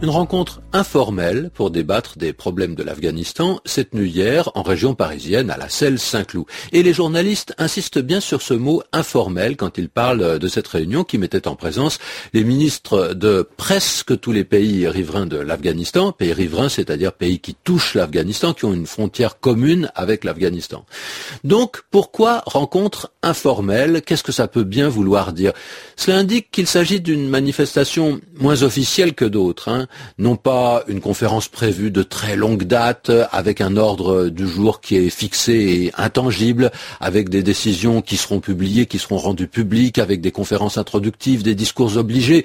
Une rencontre informelle pour débattre des problèmes de l'Afghanistan s'est tenue hier en région parisienne à la Selle Saint-Cloud. Et les journalistes insistent bien sur ce mot informel quand ils parlent de cette réunion qui mettait en présence les ministres de presque tous les pays riverains de l'Afghanistan, pays riverains, c'est-à-dire pays qui touchent l'Afghanistan, qui ont une frontière commune avec l'Afghanistan. Donc, pourquoi rencontre informelle? Qu'est-ce que ça peut bien vouloir dire? Cela indique qu'il s'agit d'une manifestation moins officielle que d'autres. Hein non pas une conférence prévue de très longue date, avec un ordre du jour qui est fixé et intangible, avec des décisions qui seront publiées, qui seront rendues publiques, avec des conférences introductives, des discours obligés.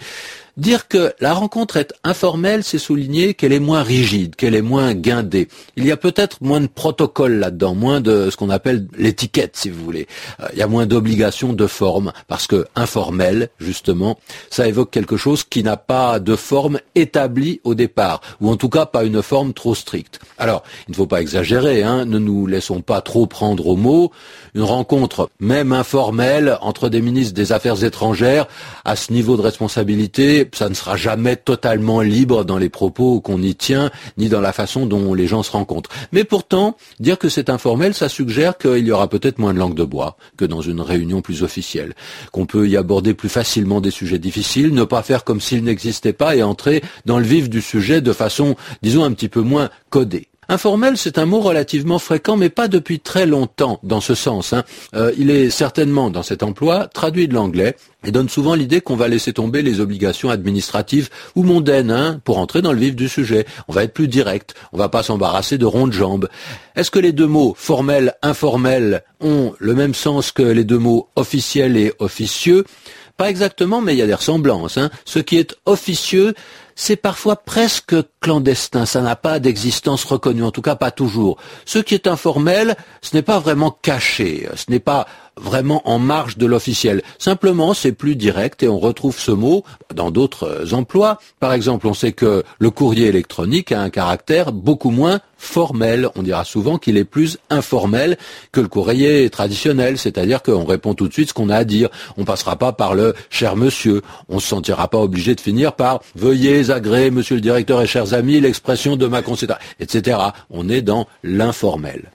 Dire que la rencontre est informelle, c'est souligner qu'elle est moins rigide, qu'elle est moins guindée. Il y a peut-être moins de protocole là-dedans, moins de ce qu'on appelle l'étiquette, si vous voulez. Euh, il y a moins d'obligations de forme, parce que informel, justement, ça évoque quelque chose qui n'a pas de forme établie au départ, ou en tout cas pas une forme trop stricte. Alors, il ne faut pas exagérer, hein, ne nous laissons pas trop prendre au mot. Une rencontre, même informelle, entre des ministres des Affaires étrangères, à ce niveau de responsabilité, ça ne sera jamais totalement libre dans les propos qu'on y tient, ni dans la façon dont les gens se rencontrent. Mais pourtant, dire que c'est informel, ça suggère qu'il y aura peut-être moins de langue de bois que dans une réunion plus officielle, qu'on peut y aborder plus facilement des sujets difficiles, ne pas faire comme s'ils n'existaient pas et entrer dans le vif du sujet de façon, disons, un petit peu moins codée. Informel, c'est un mot relativement fréquent, mais pas depuis très longtemps dans ce sens. Hein. Euh, il est certainement, dans cet emploi, traduit de l'anglais et donne souvent l'idée qu'on va laisser tomber les obligations administratives ou mondaines hein, pour entrer dans le vif du sujet. On va être plus direct, on va pas s'embarrasser de rondes jambes. Est-ce que les deux mots formel, informel ont le même sens que les deux mots officiel et officieux? Pas exactement, mais il y a des ressemblances. Hein. Ce qui est officieux, c'est parfois presque clandestin, ça n'a pas d'existence reconnue, en tout cas pas toujours. Ce qui est informel, ce n'est pas vraiment caché, ce n'est pas vraiment en marge de l'officiel. Simplement, c'est plus direct et on retrouve ce mot dans d'autres emplois. Par exemple, on sait que le courrier électronique a un caractère beaucoup moins formel. On dira souvent qu'il est plus informel que le courrier traditionnel, c'est-à-dire qu'on répond tout de suite ce qu'on a à dire. On passera pas par le cher monsieur. On se sentira pas obligé de finir par veuillez agréer, monsieur le directeur et chers amis, l'expression de ma considération, etc. On est dans l'informel.